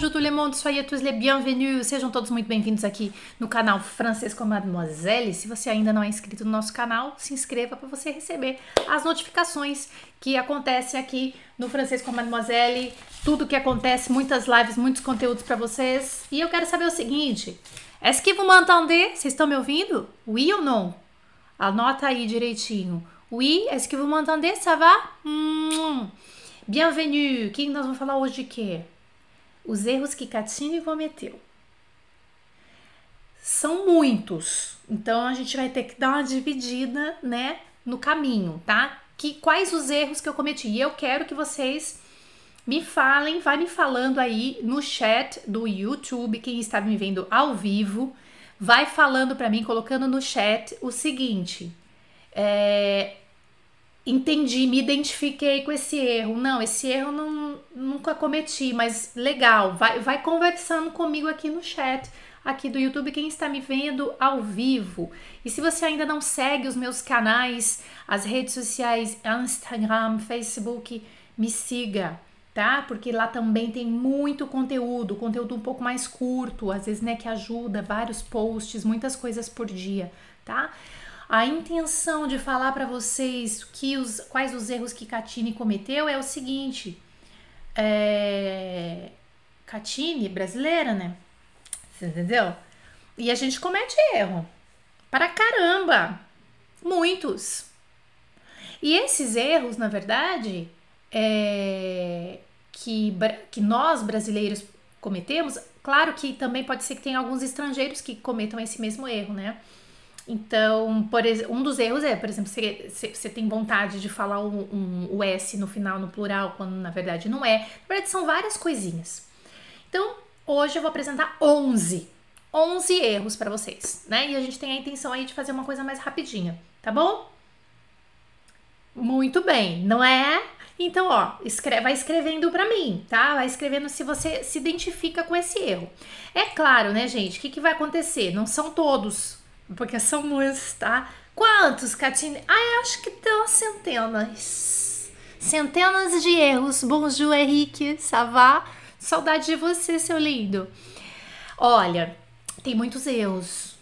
bonjour tout le monde, soyez tous les bienvenus. Sejam todos muito bem-vindos aqui no canal Francês com Mademoiselle. Se você ainda não é inscrito no nosso canal, se inscreva para você receber as notificações que acontecem aqui no Francês com Mademoiselle. Tudo que acontece, muitas lives, muitos conteúdos para vocês. E eu quero saber o seguinte: est-ce que vous m'entendez? Vocês estão me ouvindo? Oui ou não? Anota aí direitinho. Oui, est-ce que vous m'entendez? Ça va? Hum. Bienvenue! O que nós vamos falar hoje de quê? Os erros que Catine cometeu. São muitos, então a gente vai ter que dar uma dividida, né, no caminho, tá? Que quais os erros que eu cometi? E eu quero que vocês me falem, vai me falando aí no chat do YouTube, quem está me vendo ao vivo, vai falando para mim, colocando no chat o seguinte: é, entendi, me identifiquei com esse erro. Não, esse erro não, nunca cometi, mas legal. Vai, vai conversando comigo aqui no chat, aqui do YouTube, quem está me vendo ao vivo. E se você ainda não segue os meus canais, as redes sociais, Instagram, Facebook, me siga. Tá? Porque lá também tem muito conteúdo, conteúdo um pouco mais curto, às vezes, né, que ajuda, vários posts, muitas coisas por dia, tá? A intenção de falar para vocês que os, quais os erros que Catine cometeu é o seguinte: é, Catine, brasileira, né? Você entendeu? E a gente comete erro. Para caramba! Muitos. E esses erros, na verdade, é, que, que nós brasileiros cometemos, claro que também pode ser que tenha alguns estrangeiros que cometam esse mesmo erro, né? Então, por, um dos erros é, por exemplo, você, tem vontade de falar um, um, o S no final, no plural, quando na verdade não é. Na verdade, são várias coisinhas. Então, hoje eu vou apresentar 11. 11 erros para vocês, né? E a gente tem a intenção aí de fazer uma coisa mais rapidinha, tá bom? Muito bem, não é? Então, ó, vai escrevendo para mim, tá? Vai escrevendo se você se identifica com esse erro. É claro, né, gente? O que, que vai acontecer? Não são todos porque são muitos, tá? Quantos, Catine? Ah, acho que tem centenas. Centenas de erros. Bonjour, Henrique. Savá. Saudade de você, seu lindo. Olha, tem muitos erros.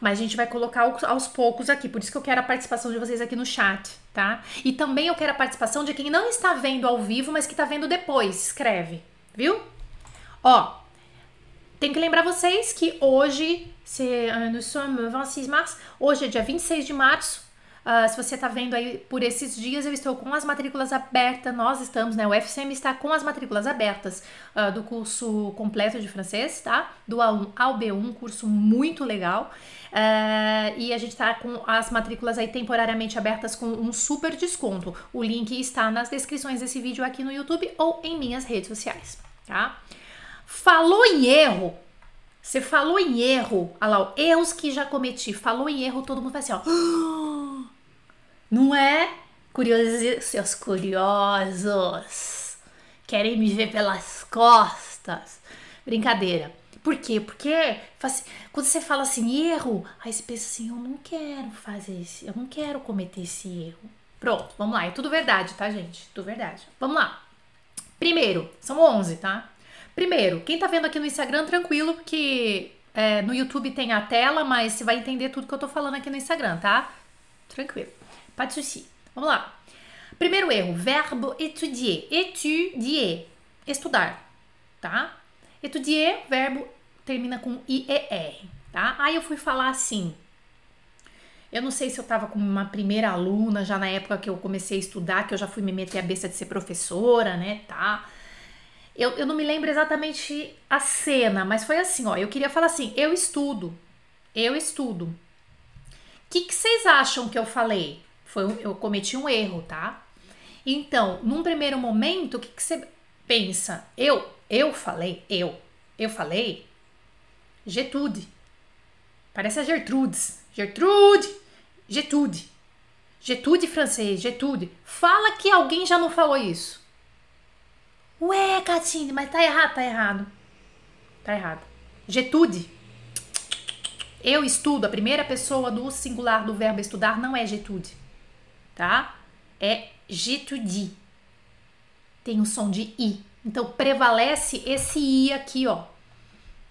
Mas a gente vai colocar aos poucos aqui. Por isso que eu quero a participação de vocês aqui no chat, tá? E também eu quero a participação de quem não está vendo ao vivo, mas que está vendo depois. Escreve, viu? Ó, tem que lembrar vocês que hoje, se, nous sommes 26 mars, hoje é dia 26 de março. Uh, se você está vendo aí por esses dias, eu estou com as matrículas abertas. Nós estamos, né? O FCM está com as matrículas abertas uh, do curso completo de francês, tá? Do A1 ao B1, curso muito legal. Uh, e a gente está com as matrículas aí temporariamente abertas com um super desconto. O link está nas descrições desse vídeo aqui no YouTube ou em minhas redes sociais, tá? Falou em erro. Você falou em erro. Olha lá, erros que já cometi. Falou em erro, todo mundo vai assim, ó. Não é? Curiosos, seus curiosos. Querem me ver pelas costas. Brincadeira. Por quê? Porque quando você fala assim, erro, aí você pensa assim, eu não quero fazer esse, eu não quero cometer esse erro. Pronto, vamos lá. É tudo verdade, tá, gente? Tudo verdade. Vamos lá. Primeiro, são 11, tá? Primeiro, quem tá vendo aqui no Instagram, tranquilo, que é, no YouTube tem a tela, mas você vai entender tudo que eu tô falando aqui no Instagram, tá? Tranquilo. Souci. Vamos lá. Primeiro erro, verbo étudier. Étudier. Estudar, tá? Étudier, verbo termina com IER, tá? Aí eu fui falar assim. Eu não sei se eu tava com uma primeira aluna já na época que eu comecei a estudar, que eu já fui me meter a besta de ser professora, né, tá? Eu, eu não me lembro exatamente a cena, mas foi assim, ó. Eu queria falar assim, eu estudo. Eu estudo. O que, que vocês acham que eu falei? Foi, eu cometi um erro, tá? Então, num primeiro momento, o que, que você pensa? Eu, eu falei, eu, eu falei Getude. Parece a Gertrudes. Gertrude, Getude. Getude francês, Getude. Fala que alguém já não falou isso. Ué, Catine, mas tá errado, tá errado. Tá errado. Getude. Eu estudo, a primeira pessoa do singular do verbo estudar não é getude, tá? É getudi. Tem o som de i, Então prevalece esse i aqui, ó,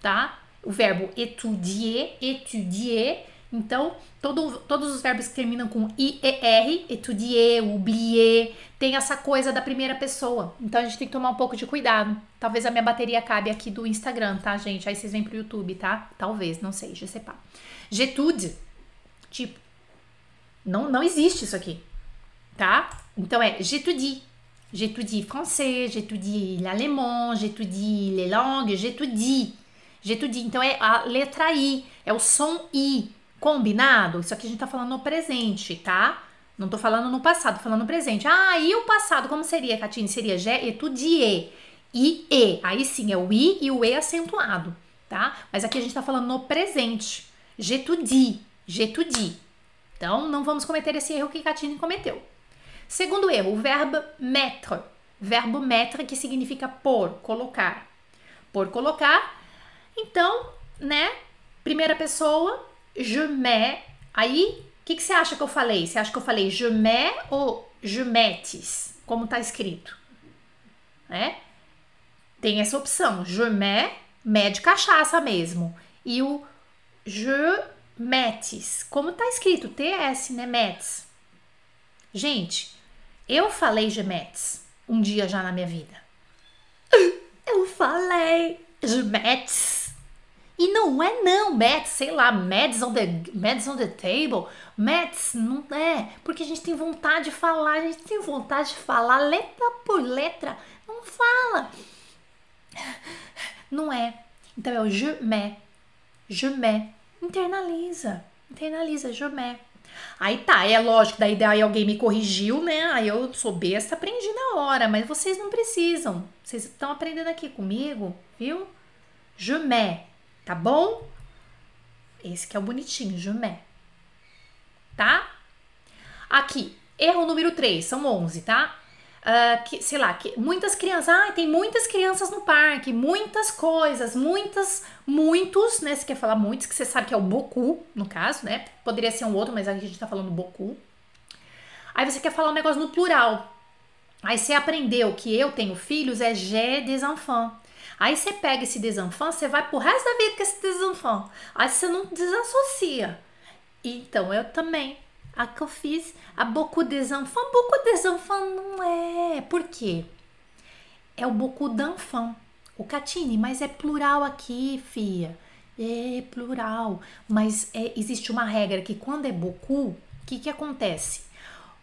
tá? O verbo étudier, étudier. Então, todo, todos os verbos que terminam com IER, étudier, oublier, tem essa coisa da primeira pessoa. Então, a gente tem que tomar um pouco de cuidado. Talvez a minha bateria acabe aqui do Instagram, tá, gente? Aí vocês vêm pro YouTube, tá? Talvez, não sei, je sais pas. J'étudie, tipo, não, não existe isso aqui, tá? Então, é j'étudie. J'étudie français, j'étudie l'alemão, j'étudie les langues, j'étudie. J'étudie. Então é a letra I, é o som I. Combinado? Isso aqui a gente tá falando no presente, tá? Não tô falando no passado, tô falando no presente. Ah, e o passado, como seria, Catine? Seria j'étudie. I, E. Aí sim, é o I e o E acentuado, tá? Mas aqui a gente tá falando no presente. J'étudie. J'étudie. Então, não vamos cometer esse erro que Catine cometeu. Segundo erro, o verbo mettre. Verbo mettre que significa pôr, colocar. Por colocar. Então, né? Primeira pessoa, je mets. Aí, o que, que você acha que eu falei? Você acha que eu falei je mets ou je mettes? Como tá escrito? Né? Tem essa opção. Je mets, mets de cachaça mesmo. E o je mettes. Como tá escrito? TS, né? Mettes. Gente, eu falei Gemetes um dia já na minha vida. Eu falei Gemetes. E não é não, Mets, sei lá, Mets on the, Mets on the table. Mets não é, porque a gente tem vontade de falar, a gente tem vontade de falar letra por letra. Não fala. Não é. Então é o je mets. Je mets. Internaliza. Internaliza, je mets. Aí tá, é lógico, daí, daí alguém me corrigiu, né? Aí eu sou besta, aprendi na hora, mas vocês não precisam. Vocês estão aprendendo aqui comigo, viu? Jumé, tá bom? Esse que é o bonitinho, jumé. Tá? Aqui, erro número 3, são 11, tá? Uh, que, sei lá, que muitas crianças, ah, tem muitas crianças no parque, muitas coisas, muitas, muitos, né? Você quer falar muitos, que você sabe que é o boku, no caso, né? Poderia ser um outro, mas aqui a gente tá falando boku. Aí você quer falar um negócio no plural. Aí você aprendeu que eu tenho filhos, é j'ai des enfants. Aí você pega esse des enfants, você vai pro resto da vida com esse des enfants. Aí você não desassocia. Então eu também a que eu fiz, a beaucoup des enfants. Beaucoup não é. Por quê? É o beaucoup d'enfants. O Catine, mas é plural aqui, fia. É plural. Mas é, existe uma regra que quando é beaucoup, o que, que acontece?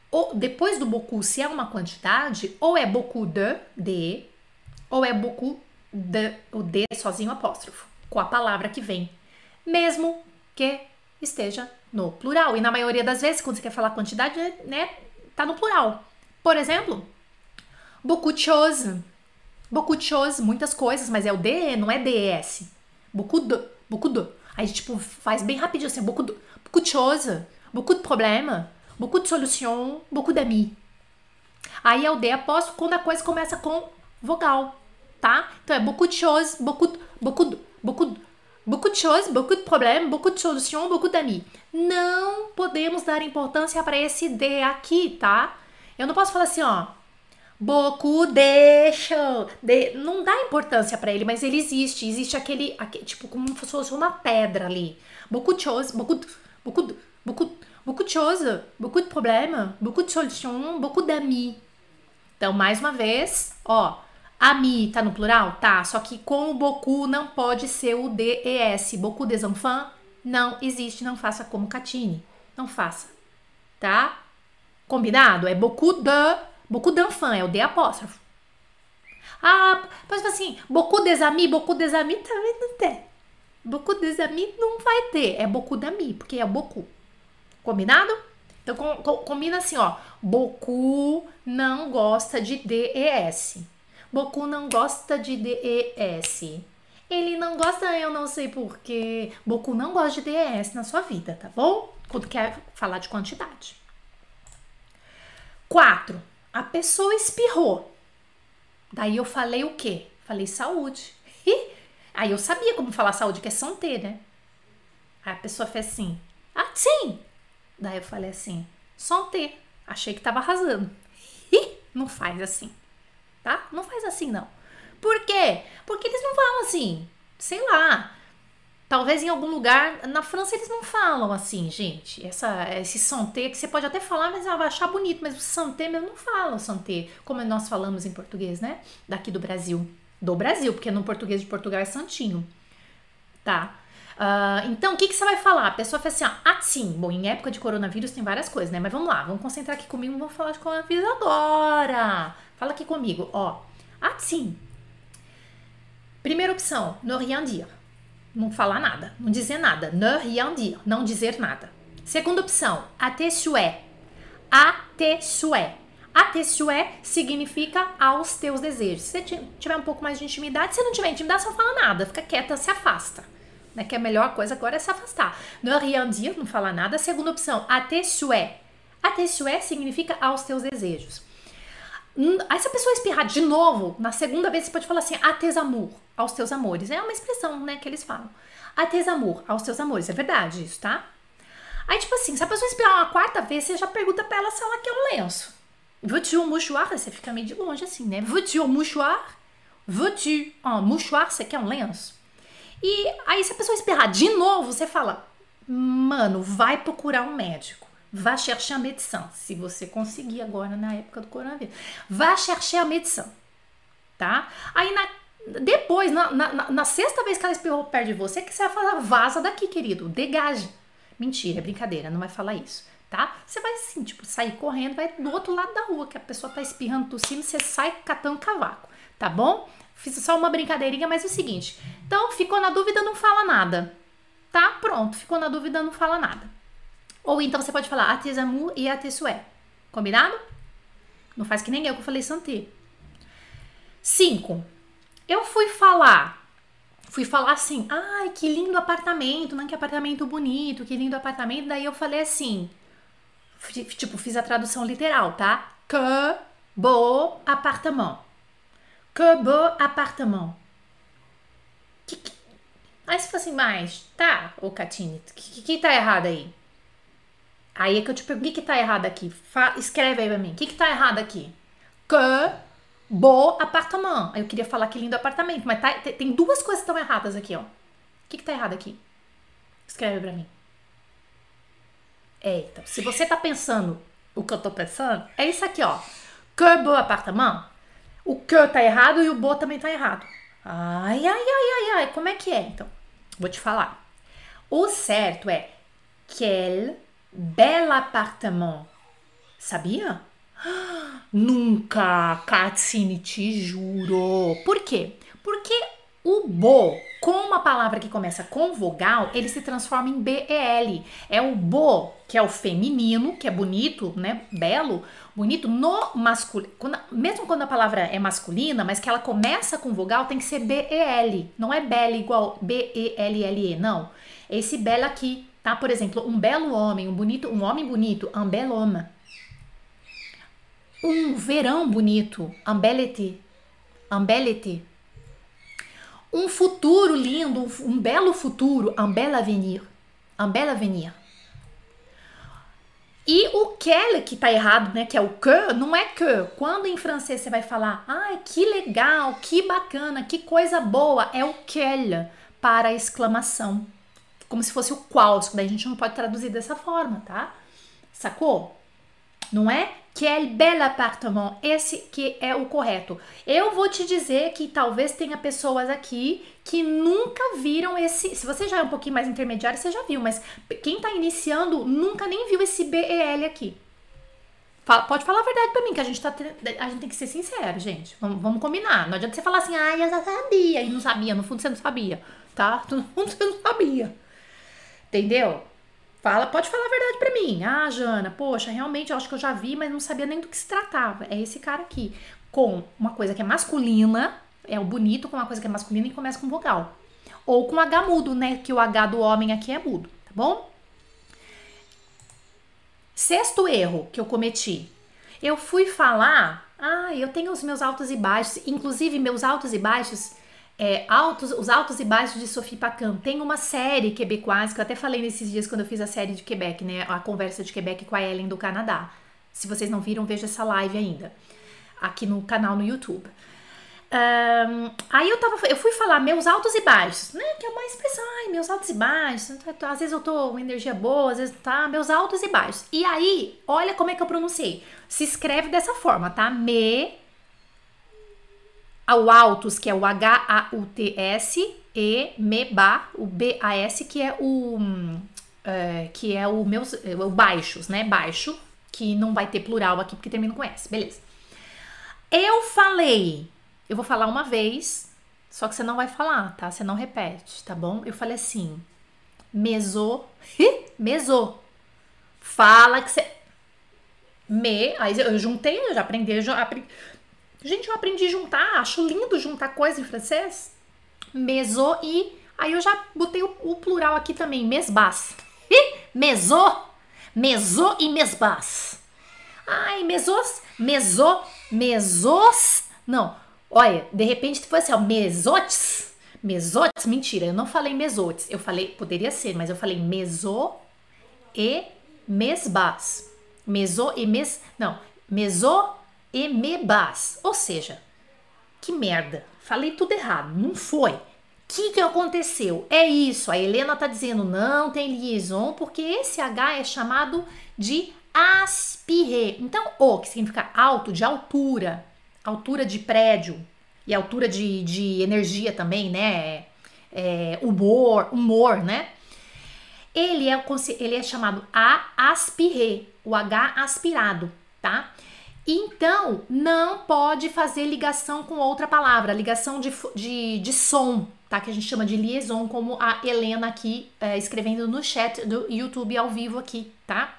Ou, depois do beaucoup, se é uma quantidade, ou é beaucoup de, de, ou é beaucoup de, o de sozinho apóstrofo, com a palavra que vem. Mesmo que esteja no plural. E na maioria das vezes, quando você quer falar quantidade, né, tá no plural. Por exemplo, beaucoup de choses. Beaucoup de choses, muitas coisas, mas é o D, não é DES. Beaucoup de, beaucoup de. Aí, tipo, faz bem rapidinho assim, beaucoup de, beaucoup de choses, beaucoup de problèmes, beaucoup de solutions, beaucoup d'amis. Aí é o D apóstolo quando a coisa começa com vogal, tá? Então é beaucoup de choses, beaucoup, beaucoup, beaucoup, beaucoup de choses, beaucoup de problèmes, beaucoup de solutions, beaucoup d'amis. Não podemos dar importância para esse D aqui, tá? Eu não posso falar assim, ó. Beaucoup de de não dá importância para ele, mas ele existe. Existe aquele, aquele, tipo como se fosse uma pedra ali. De choses, beaucoup, beaucoup, beaucoup, beaucoup de choses, beaucoup de problèmes, beaucoup de solutions, beaucoup d'amis. Então, mais uma vez, ó, Ami tá no plural? Tá, só que com o Boku não pode ser o DES. Boku des enfants não existe, não faça como Catine. Não faça, tá? Combinado? É Boku de, Boku d'enfant, é o D apóstrofo. Ah, mas assim, Boku des amis, Boku des amis também não tem. Boku des amis não vai ter, é Boku d'ami, porque é Boku. Combinado? Então com, com, combina assim, ó. Boku não gosta de DES. Boku não gosta de DES. Ele não gosta, eu não sei porquê. Boku não gosta de DES na sua vida, tá bom? Quando quer falar de quantidade. 4. A pessoa espirrou. Daí eu falei o quê? Falei saúde. Aí eu sabia como falar saúde, que é santé, né? Aí a pessoa fez assim, ah, sim. Daí eu falei assim, santé. Achei que tava arrasando. Não faz assim tá? Não faz assim não. Por quê? Porque eles não falam assim, sei lá. Talvez em algum lugar, na França eles não falam assim, gente. Essa, esse santé que você pode até falar, mas ela vai achar bonito, mas o santé mesmo não fala santé, como nós falamos em português, né? Daqui do Brasil. Do Brasil, porque no português de Portugal é santinho. Tá? Uh, então, o que, que você vai falar? A pessoa fala assim, ó, ah, sim, bom, em época de coronavírus tem várias coisas, né? Mas vamos lá, vamos concentrar aqui comigo, vamos falar de coronavírus agora. Fala aqui comigo, ó. Ah, sim. Primeira opção, ne rien dire não falar nada, não dizer nada. Ne rien dire, não dizer nada. Segunda opção, até souhait. Até souhait. Até souhait significa aos teus desejos. Se você tiver um pouco mais de intimidade, se não tiver intimidade, não fala nada, fica quieta, se afasta. Né? Que a melhor coisa agora é se afastar. Ne rien dire, não falar nada. Segunda opção, até souhait. Até souhait significa aos teus desejos. Aí se a pessoa espirrar de novo, na segunda vez você pode falar assim, a tes amour, aos teus amores. É uma expressão, né, que eles falam. A tes amour, aos teus amores. É verdade isso, tá? Aí, tipo assim, se a pessoa espirrar uma quarta vez, você já pergunta pra ela se ela quer um lenço. Veux-tu um mouchoir? Você fica meio de longe assim, né? Veux-tu um mouchoir? Veux-tu um mouchoir? Você quer um lenço? E aí, se a pessoa espirrar de novo, você fala, mano, vai procurar um médico. Vá chercher a medição, se você conseguir agora na época do coronavírus. Vá chercher a medição, tá? Aí na, depois, na, na, na, sexta vez que ela espirrou perto de você, que você vai falar, vaza daqui, querido, degage. Mentira, é brincadeira, não vai falar isso, tá? Você vai assim, tipo, sair correndo, vai do outro lado da rua, que a pessoa tá espirrando, tossindo, você sai catando cavaco, tá bom? Fiz só uma brincadeirinha, mas é o seguinte. Então, ficou na dúvida, não fala nada, tá? Pronto, ficou na dúvida, não fala nada. Ou então você pode falar a amour e a souhait. Combinado? Não faz que nem eu que eu falei santé. 5. Eu fui falar. Fui falar assim, ai, que lindo apartamento, não que apartamento bonito, que lindo apartamento. Daí eu falei assim, tipo, fiz a tradução literal, tá? Que beau appartement. Que beau appartement. Que, que... Aí você fala assim, mas tá, ô Catine, o que, que tá errado aí? Aí é que eu te pergunto, o que que tá errado aqui? Fa escreve aí pra mim, o que que tá errado aqui? Que beau appartement. Aí eu queria falar que lindo apartamento, mas tá, tem duas coisas que estão erradas aqui, ó. O que que tá errado aqui? Escreve pra mim. É, então, se você tá pensando o que eu tô pensando, é isso aqui, ó. Que beau appartement. O que tá errado e o beau também tá errado. Ai, ai, ai, ai, ai. Como é que é, então? Vou te falar. O certo é quel bel appartement. Sabia? Nunca, Katsine, te juro. Por quê? Porque o bo, com uma palavra que começa com vogal, ele se transforma em BEL. É o bo, que é o feminino, que é bonito, né? Belo, bonito, no masculino. Mesmo quando a palavra é masculina, mas que ela começa com vogal, tem que ser BEL. Não é bela igual B-E-L-L-E, não. Esse belo aqui, tá? Por exemplo, um belo homem, um bonito, um homem bonito, un bel homme. Um verão bonito, un bel été. Un bel été. Um futuro lindo, um, belo futuro, un bel avenir. Un bel avenir. E o quel que tá errado, né, que é o que, não é que. Quando em francês você vai falar, ai, que legal, que bacana, que coisa boa, é o quel para exclamação como se fosse o qual, daí a gente não pode traduzir dessa forma, tá? Sacou? Não é? Quel bel appartement. Esse que é o correto. Eu vou te dizer que talvez tenha pessoas aqui que nunca viram esse. Se você já é um pouquinho mais intermediário, você já viu, mas quem tá iniciando nunca nem viu esse BEL aqui. Fala, pode falar a verdade pra mim, que a gente tá. A gente tem que ser sincero, gente. Vamos, vamos combinar. Não adianta você falar assim, ah, eu já sabia. E não sabia. No fundo você não sabia, tá? No fundo você não sabia. Entendeu? Fala, pode falar a verdade para mim. Ah, Jana, poxa, realmente eu acho que eu já vi, mas não sabia nem do que se tratava. É esse cara aqui, com uma coisa que é masculina, é o bonito com uma coisa que é masculina e começa com vogal. Ou com H mudo, né? Que o H do homem aqui é mudo, tá bom? Sexto erro que eu cometi. Eu fui falar, ah, eu tenho os meus altos e baixos, inclusive meus altos e baixos é, altos, os altos e baixos de Sophie Pacan. Tem uma série quebecoise, que eu até falei nesses dias quando eu fiz a série de Quebec, né? A conversa de Quebec com a Ellen do Canadá. Se vocês não viram, veja essa live ainda. Aqui no canal no YouTube. Um, aí eu tava, eu fui falar meus altos e baixos, né? Que é uma expressão, ai, meus altos e baixos. Às vezes eu tô com energia boa, às vezes tá, meus altos e baixos. E aí, olha como é que eu pronunciei. Se escreve dessa forma, tá? Me, o altos, que é o H-A-U-T-S, e me, ba, o B-A-S, que é o, é, que é o meus, o baixos, né? Baixo, que não vai ter plural aqui porque termina com S, beleza. Eu falei eu vou falar uma vez, só que você não vai falar, tá? Você não repete, tá bom? Eu falei assim, meso, meso. Fala que você me, aí eu juntei, eu já aprendi, eu já aprendi. Gente, eu aprendi a juntar, acho lindo juntar coisa em francês. Meso e aí eu já botei o, o plural aqui também, mesbas. Meso, meso e mesbas. Ai, mesos, meso, mesos, não, Olha, de repente foi assim, ó, mesotes. Mesotes, mentira, eu não falei mesotes. Eu falei, poderia ser, mas eu falei meso e mesbas. Meso e mes, não, meso e mebas. Ou seja, que merda. Falei tudo errado, não foi. O que, que aconteceu? É isso, a Helena tá dizendo não tem liaison, porque esse H é chamado de aspiré. Então, O, que significa alto, de altura, altura de prédio e altura de, de energia também, né? É, humor, humor, né? Ele é, ele é chamado A aspiré, o H aspirado, tá? Então, não pode fazer ligação com outra palavra, ligação de, de, de som, tá? Que a gente chama de liaison, como a Helena aqui é, escrevendo no chat do YouTube ao vivo aqui, tá?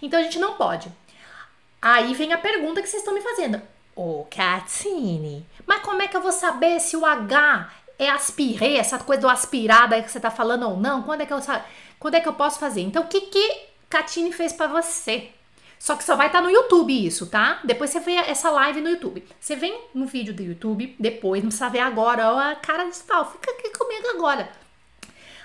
Então, a gente não pode. Aí vem a pergunta que vocês estão me fazendo. Ô, Catine, mas como é que eu vou saber se o H é aspirê, essa coisa do aspirada aí que você tá falando ou não? Quando é que eu, quando é que eu posso fazer? Então, o que que Catine fez para você? Só que só vai estar tá no YouTube isso, tá? Depois você vê essa live no YouTube. Você vem no vídeo do YouTube, depois, não precisa ver agora, ó, a cara de pau, fica aqui comigo agora.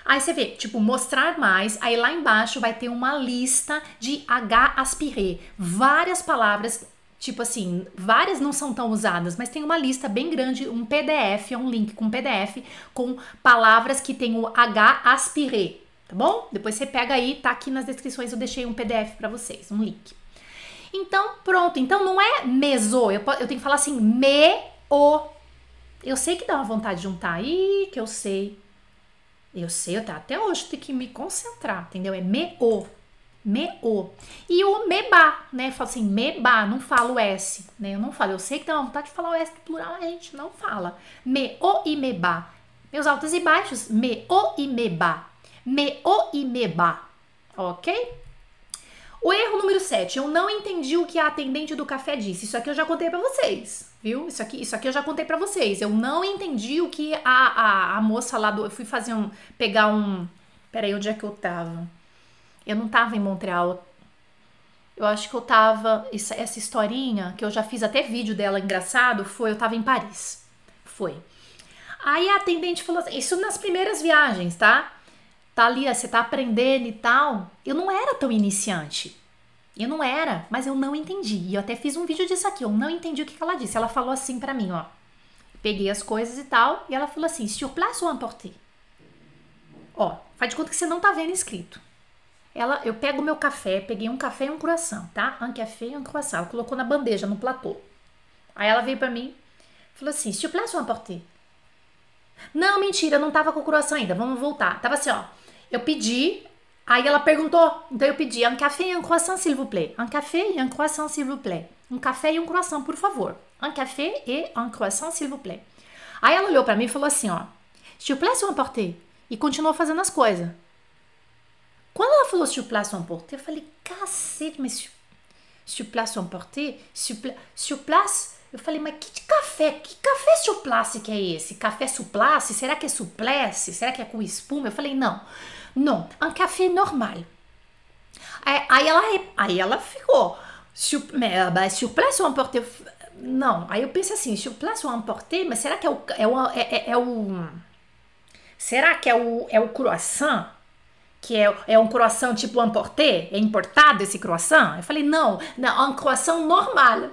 Aí você vê, tipo, mostrar mais, aí lá embaixo vai ter uma lista de H aspirê, várias palavras Tipo assim, várias não são tão usadas, mas tem uma lista bem grande, um PDF, é um link com PDF com palavras que tem o H aspiré, tá bom? Depois você pega aí, tá aqui nas descrições, eu deixei um PDF para vocês, um link. Então, pronto. Então não é meso, eu, eu tenho que falar assim, me o. Eu sei que dá uma vontade de juntar aí, que eu sei. Eu sei, eu até hoje tenho que me concentrar, entendeu? É me o me-o. E o meba, né? Fala assim, meba, não falo S, né? Eu não falo, eu sei que tem uma vontade de falar o S no plural, a gente não fala. Me-o e meba. Meus altos e baixos, me-o e meba. Me-o e meba. Ok? O erro número 7, eu não entendi o que a atendente do café disse. Isso aqui eu já contei para vocês, viu? Isso aqui, isso aqui eu já contei para vocês. Eu não entendi o que a, a, a moça lá do. Eu fui fazer um. pegar um. Peraí, onde é que eu tava? Eu não tava em Montreal. Eu acho que eu tava. Essa, essa historinha, que eu já fiz até vídeo dela engraçado, foi eu tava em Paris. Foi. Aí a atendente falou assim: Isso nas primeiras viagens, tá? Tá ali, você tá aprendendo e tal. Eu não era tão iniciante. Eu não era, mas eu não entendi. E eu até fiz um vídeo disso aqui. Eu não entendi o que, que ela disse. Ela falou assim para mim, ó. Peguei as coisas e tal. E ela falou assim: Sur place ou emporter? Ó, faz de conta que você não tá vendo escrito. Ela, eu pego meu café, peguei um café e um croissant, tá? Um café e um croissant. Ela colocou na bandeja, no platô. Aí ela veio para mim, falou assim: "S'il vous plaît, ou emporter?" Não, mentira, eu não tava com o croissant ainda. Vamos voltar. Tava assim, ó. Eu pedi, aí ela perguntou. Então eu pedi um café e um croissant, s'il vous plaît. Um café e um croissant, s'il vous plaît. Um café e um croissant, por favor. Um café e um croissant, s'il vous plaît. Aí ela olhou para mim e falou assim, ó: "S'il vous plaît, ou emporter?" E continuou fazendo as coisas. Quando ela falou place ou emporter, eu falei, cacete, mas sur place ou emporter? Sur, sur place? Eu falei, mas que café? Que café sur place que é esse? Café suplace? Será que é suplesse? Será que é com espuma? Eu falei, não, não, um café normal. Aí, ela, aí ela ficou, sur, mais, sur place ou emporter? Não, aí eu pensei assim, sur place ou emporter, mas será que é o, é o, é, é, é o será que é o, é o croissant? que é, é um croissant tipo emporté? É importado esse croissant? Eu falei, não, não, é um croissant normal.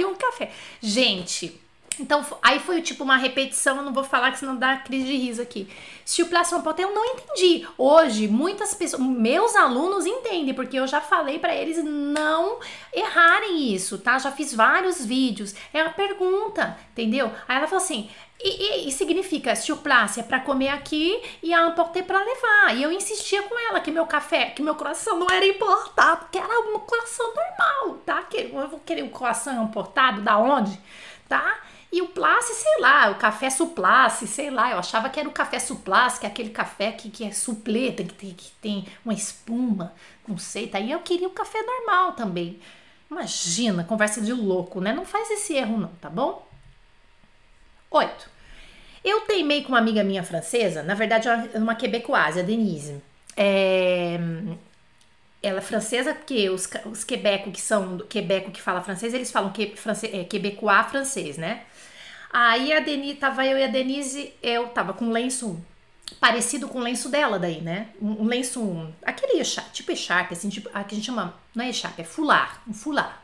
E um café. Gente, então, aí foi tipo uma repetição, não vou falar que senão dá crise de riso aqui. Sur place emporté, eu não entendi. Hoje, muitas pessoas, meus alunos entendem, porque eu já falei para eles não errarem isso, tá? Já fiz vários vídeos. É a pergunta, entendeu? Aí ela falou assim: e, e, e significa sur place é para comer aqui e a emporté para levar. E eu insistia com ela que meu café, que meu coração não era importado, que era um coração normal, tá? Que eu vou querer um coração importado da onde? Tá? E o Place, sei lá, o café Suplace, sei lá, eu achava que era o café Suplace, que é aquele café que, que é supleta, que tem, que tem uma espuma, não sei, tá? E eu queria o café normal também. Imagina, conversa de louco, né? Não faz esse erro não, tá bom? Oito. Eu teimei com uma amiga minha francesa, na verdade é uma quebecoise, a Denise. É, ela é francesa porque os, os quebeco que são quebeco que fala francês, eles falam que, france, é, quebecois francês, né? Aí a Denise, tava eu e a Denise, eu tava com um lenço parecido com o lenço dela daí, né? Um, um lenço, aquele tipo echarpe, assim, tipo, que a gente chama, não é echarpe, é fular, um fular.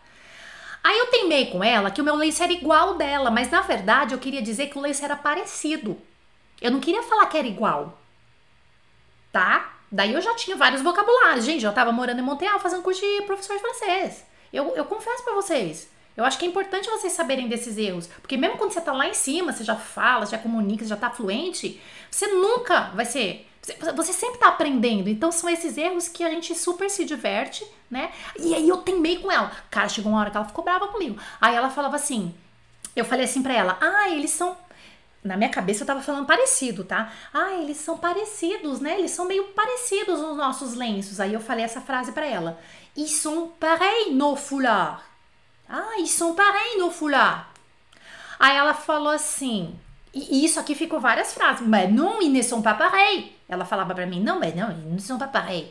Aí eu teimei com ela que o meu lenço era igual dela, mas na verdade eu queria dizer que o lenço era parecido. Eu não queria falar que era igual, tá? Daí eu já tinha vários vocabulários. Gente, eu tava morando em Montreal fazendo curso de professor de francês. Eu, eu confesso para vocês, eu acho que é importante vocês saberem desses erros, porque mesmo quando você tá lá em cima, você já fala, já comunica, já tá fluente, você nunca vai ser. Você sempre tá aprendendo. Então são esses erros que a gente super se diverte, né? E aí eu teimei com ela. Cara, chegou uma hora que ela ficou brava comigo. Aí ela falava assim: eu falei assim pra ela, ah, eles são. Na minha cabeça eu tava falando parecido, tá? Ah, eles são parecidos, né? Eles são meio parecidos nos nossos lenços. Aí eu falei essa frase para ela. Ils sont pareils nos foulards. Ah, ils sont pareils no foulard. Aí ela falou assim, e isso aqui ficou várias frases. Mas não, ils ne sont pas pareils. Ela falava pra mim, não, mas não, ils ne sont pas pareils.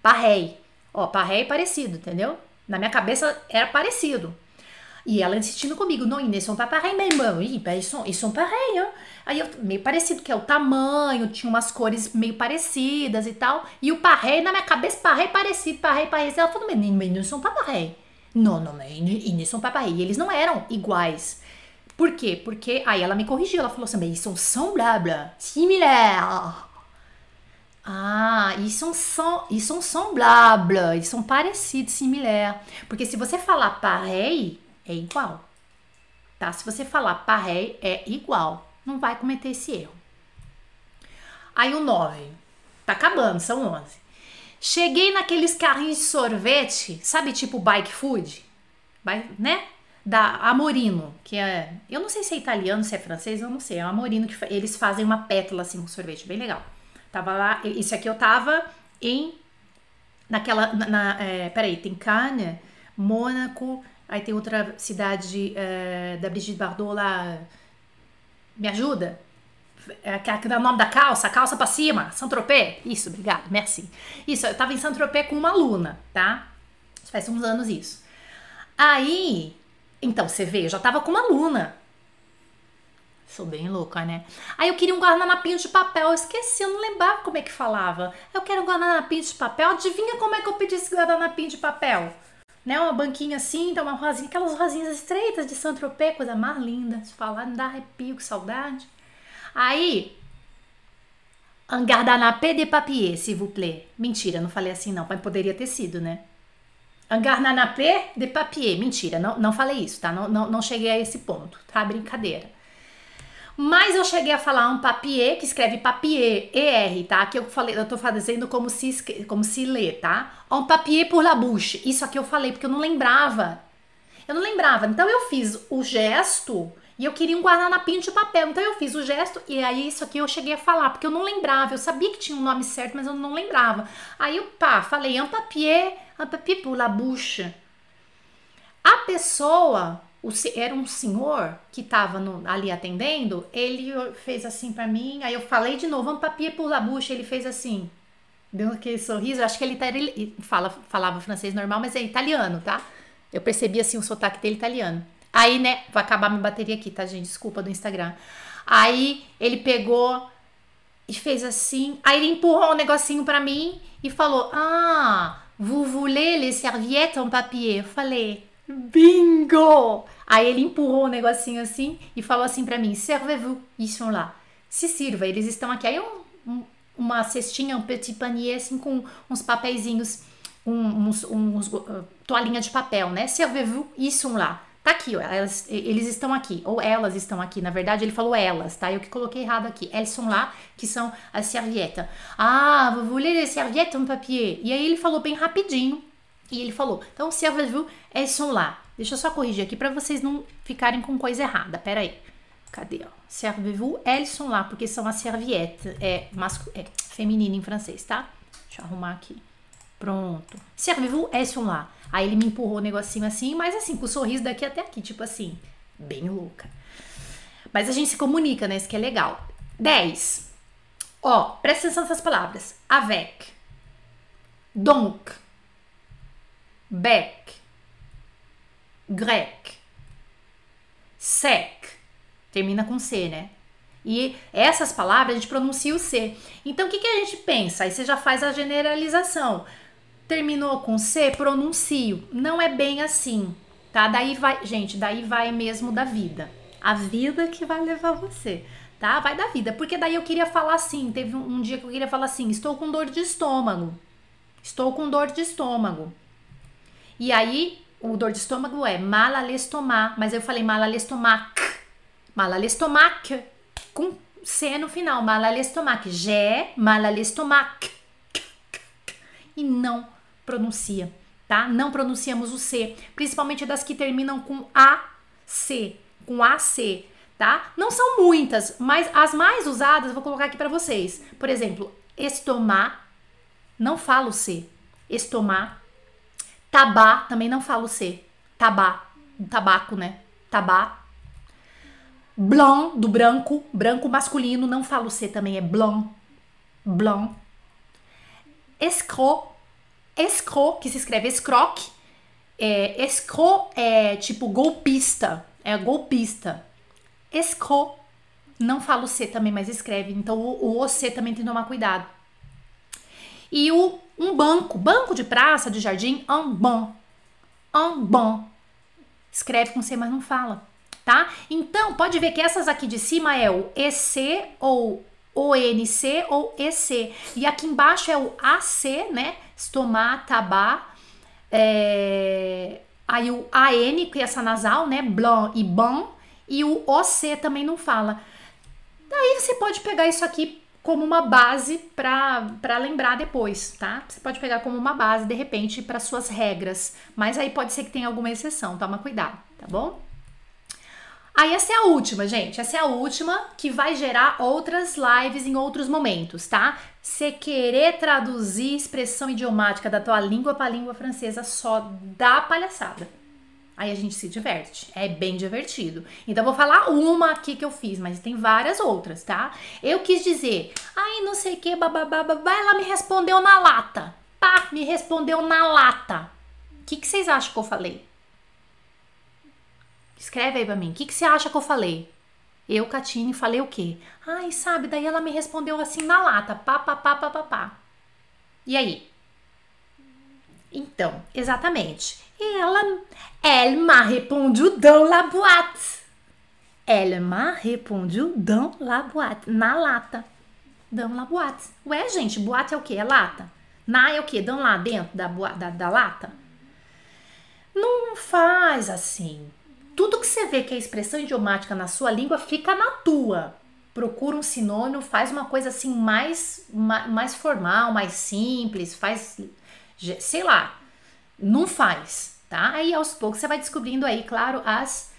Pareil. Ó, pareil é parecido, entendeu? Na minha cabeça era parecido. E ela insistindo comigo, não, ils ne sont pas pareils, mais oui, ils sont, ils sont hein? Aí eu, meio parecido, que é o tamanho, tinha umas cores meio parecidas e tal. E o pareil, na minha cabeça, pareil parecido, pareil parecido. Ela falou, mas ils ne sont pas pareils. Não, não, não, eles são papai. eles não eram iguais. Por quê? Porque aí ela me corrigiu, ela falou assim, eles são semblables, similaires. Ah, ils sont, são, ils sont semblables, eles são parecidos, similaires. Porque se você falar pareil, é igual. Tá? Se você falar pareil, é igual. Não vai cometer esse erro. Aí o 9. Tá acabando, são 11. Cheguei naqueles carrinhos de sorvete, sabe, tipo bike food, né? Da Amorino, que é. Eu não sei se é italiano, se é francês, eu não sei. É Amorino que eles fazem uma pétala assim com sorvete, bem legal. Tava lá, isso aqui eu tava em. Naquela. Na, na é, peraí, tem Cannes, Mônaco, aí tem outra cidade é, da Brigitte Bardot lá. Me ajuda? É, que dá o nome da calça, calça pra cima, Saint-Tropez. Isso, obrigado, merci. Isso, eu tava em Saint-Tropez com uma aluna, tá? Faz uns anos isso. Aí, então, você vê, eu já tava com uma aluna. Sou bem louca, né? Aí eu queria um guardanapinho de papel, eu esqueci, eu não lembrava como é que falava. Eu quero um guardanapinho de papel, adivinha como é que eu pedi esse guardanapinho de papel? Né, uma banquinha assim, então uma rosinha, aquelas rosinhas estreitas de Saint-Tropez, coisa mais linda. De falar, me dá arrepio, que saudade. Aí, un gardanapé de papier, s'il vous plaît. Mentira, não falei assim não, mas poderia ter sido, né? Un gardanapé de papier. Mentira, não, não falei isso, tá? Não, não, não cheguei a esse ponto, tá? Brincadeira. Mas eu cheguei a falar um papier, que escreve papier, ER, tá? Que eu falei, eu tô fazendo como se, como se lê, tá? Um papier pour la bouche. Isso aqui eu falei porque eu não lembrava. Eu não lembrava. Então eu fiz o gesto e eu queria um guardanapinho de papel. Então eu fiz o gesto e aí isso aqui eu cheguei a falar, porque eu não lembrava. Eu sabia que tinha um nome certo, mas eu não lembrava. Aí eu, pá, falei un papier, un papier pour la bouche. A pessoa, o, era um senhor que estava ali atendendo, ele fez assim para mim, aí eu falei de novo, un papier pour la bouche, ele fez assim. Deu aquele sorriso, acho que ele, tá, fala, falava francês normal, mas é italiano, tá? Eu percebi assim o sotaque dele italiano. Aí, né, vai acabar minha bateria aqui, tá, gente? Desculpa do Instagram. Aí ele pegou e fez assim. Aí ele empurrou um negocinho para mim e falou: Ah, Vous voulez les serviettes en papier? Eu falei, bingo! Aí ele empurrou o um negocinho assim e falou assim para mim, servez-vous, ils sont là. Se sirva, eles estão aqui. Aí um, um, uma cestinha, um petit panier assim com uns papeizinhos, uns, uns uh, toalhinha de papel, né? Servez-vous, ils sont là. Tá aqui, ó, elas, eles estão aqui, ou elas estão aqui. Na verdade, ele falou elas, tá? Eu que coloquei errado aqui. Elles sont lá, que são as serviettes. Ah, vous voulez les serviettes en papier? E aí ele falou bem rapidinho. E ele falou, então, servez-vous, elles sont lá. Deixa eu só corrigir aqui para vocês não ficarem com coisa errada. Pera aí. Cadê, ó? Servez-vous, elles sont lá, porque são as serviettes. É, mascu é feminino em francês, tá? Deixa eu arrumar aqui. Pronto. Servez-vous, elles sont lá. Aí ele me empurrou o um negocinho assim, mas assim, com o sorriso daqui até aqui, tipo assim, bem louca. Mas a gente se comunica, né? Isso que é legal. 10. Ó, presta atenção nessas palavras. Avec. Donc. Bec. Grec. Sec. Termina com C, né? E essas palavras a gente pronuncia o C. Então o que, que a gente pensa? Aí você já faz a generalização terminou com C, pronuncio. Não é bem assim, tá? Daí vai, gente, daí vai mesmo da vida. A vida que vai levar você, tá? Vai da vida. Porque daí eu queria falar assim, teve um, um dia que eu queria falar assim, estou com dor de estômago. Estou com dor de estômago. E aí, o dor de estômago é mal à l'estomac, mas eu falei mal à l'estomac. Mal à l'estomac com C no final, mal à l'estomac. J'ai mal à l'estomac. E não pronuncia, tá? Não pronunciamos o C, principalmente das que terminam com AC, com AC, tá? Não são muitas, mas as mais usadas eu vou colocar aqui para vocês. Por exemplo, estomar, não falo C. Estomar. Tabá, também não falo C. Tabá, tabaco, né? Tabá. Blanc, do branco, branco masculino, não falo C também, é blanc. Blanc. Escro, escro, que se escreve escroque. É, escro é tipo golpista, é golpista. Escro, não falo C também, mas escreve. Então o, o C também tem que tomar cuidado. E o um banco, banco de praça, de jardim, un banc. Un banc. Escreve com C, mas não fala, tá? Então, pode ver que essas aqui de cima é o EC ou ONC ou EC. E aqui embaixo é o AC, né? Estomar, tabá. É... Aí o AN, que é essa nasal, né? Blanc e ban. E o OC também não fala. Daí você pode pegar isso aqui como uma base para lembrar depois, tá? Você pode pegar como uma base, de repente, para suas regras. Mas aí pode ser que tenha alguma exceção, toma cuidado, tá bom? Aí essa é a última, gente. Essa é a última que vai gerar outras lives em outros momentos, tá? Você querer traduzir expressão idiomática da tua língua para a língua francesa só dá palhaçada. Aí a gente se diverte. É bem divertido. Então vou falar uma aqui que eu fiz, mas tem várias outras, tá? Eu quis dizer, ai, não sei o que, bababá, babá, ela me respondeu na lata. Pá, me respondeu na lata. O que, que vocês acham que eu falei? Escreve aí pra mim. O que, que você acha que eu falei? Eu, Catine, falei o quê? Ai, sabe, daí ela me respondeu assim na lata. Pá, pá, pá, pá, pá, pá. E aí? Então, exatamente. Ela, elle m'a répondu dans la boîte. Elle m'a répondu dans la boîte. Na lata. Dans la boîte. Ué, gente, boate é o quê? É lata. Na é o quê? Dão lá dentro da, da, da lata? Não faz assim tudo que você vê que é expressão idiomática na sua língua fica na tua. Procura um sinônimo, faz uma coisa assim mais, mais formal, mais simples, faz, sei lá, não faz, tá? Aí aos poucos você vai descobrindo aí, claro, as,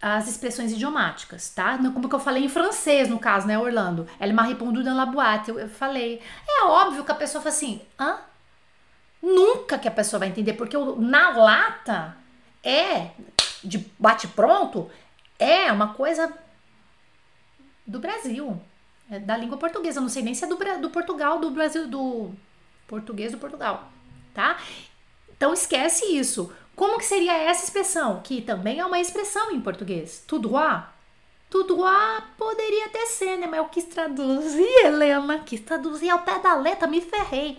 as expressões idiomáticas, tá? Como que eu falei em francês, no caso, né, Orlando? Elle m'a répondu dans la boîte. Eu, eu falei. É óbvio que a pessoa fala assim, hã? Nunca que a pessoa vai entender, porque o, na lata é de bate-pronto é uma coisa do Brasil, é da língua portuguesa. Eu não sei nem se é do, do Portugal, do Brasil, do português do Portugal, tá? Então esquece isso. Como que seria essa expressão? Que também é uma expressão em português. Tout droit. Tout droit poderia até ser, né? Mas eu quis traduzir, Helena. Quis traduzir ao pé da letra, me ferrei.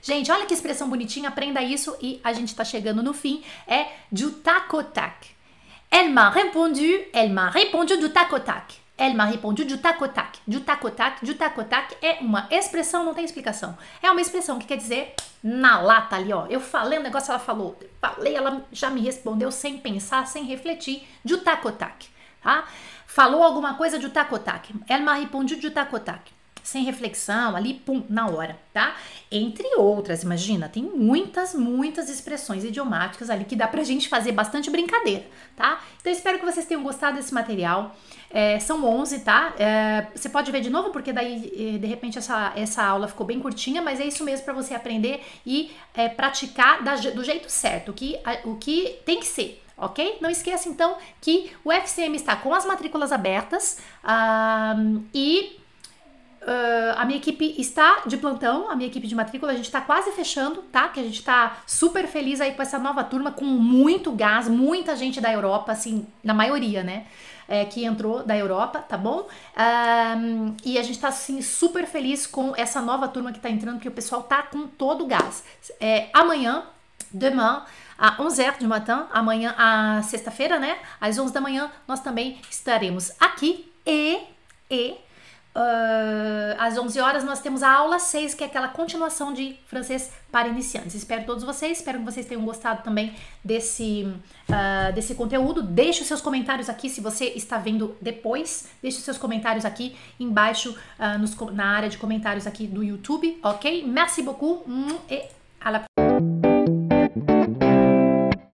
Gente, olha que expressão bonitinha, aprenda isso e a gente tá chegando no fim. É du tac au tac. Elle m'a répondu, elle m'a répondu du tac au tac. Elle m'a répondu du tac tac. Du tac tac, du tac tac é uma expressão, não tem explicação. É uma expressão que quer dizer na lata ali, ó. Eu falei um negócio, ela falou. Falei, ela já me respondeu sem pensar, sem refletir. Du tac tac, tá? Falou alguma coisa du tac tac. Elle m'a répondu du tac tac sem reflexão, ali, pum, na hora, tá? Entre outras, imagina, tem muitas, muitas expressões idiomáticas ali que dá pra gente fazer bastante brincadeira, tá? Então espero que vocês tenham gostado desse material. É, são 11, tá? É, você pode ver de novo, porque daí, de repente, essa, essa aula ficou bem curtinha, mas é isso mesmo para você aprender e é, praticar da, do jeito certo, o que, o que tem que ser ok? Não esqueça então que o FCM está com as matrículas abertas e Uh, a minha equipe está de plantão, a minha equipe de matrícula, a gente está quase fechando, tá? Que a gente está super feliz aí com essa nova turma, com muito gás, muita gente da Europa, assim, na maioria, né? É, que entrou da Europa, tá bom? Um, e a gente tá, assim, super feliz com essa nova turma que tá entrando, porque o pessoal tá com todo o gás. É, amanhã, demain, à 11h du matin, amanhã, a sexta-feira, né? Às 11 da manhã, nós também estaremos aqui e, e Uh, às 11 horas nós temos a aula 6, que é aquela continuação de francês para iniciantes. Espero todos vocês, espero que vocês tenham gostado também desse, uh, desse conteúdo. Deixe os seus comentários aqui se você está vendo depois. Deixe os seus comentários aqui embaixo uh, nos, na área de comentários aqui do YouTube, ok? Merci beaucoup et à la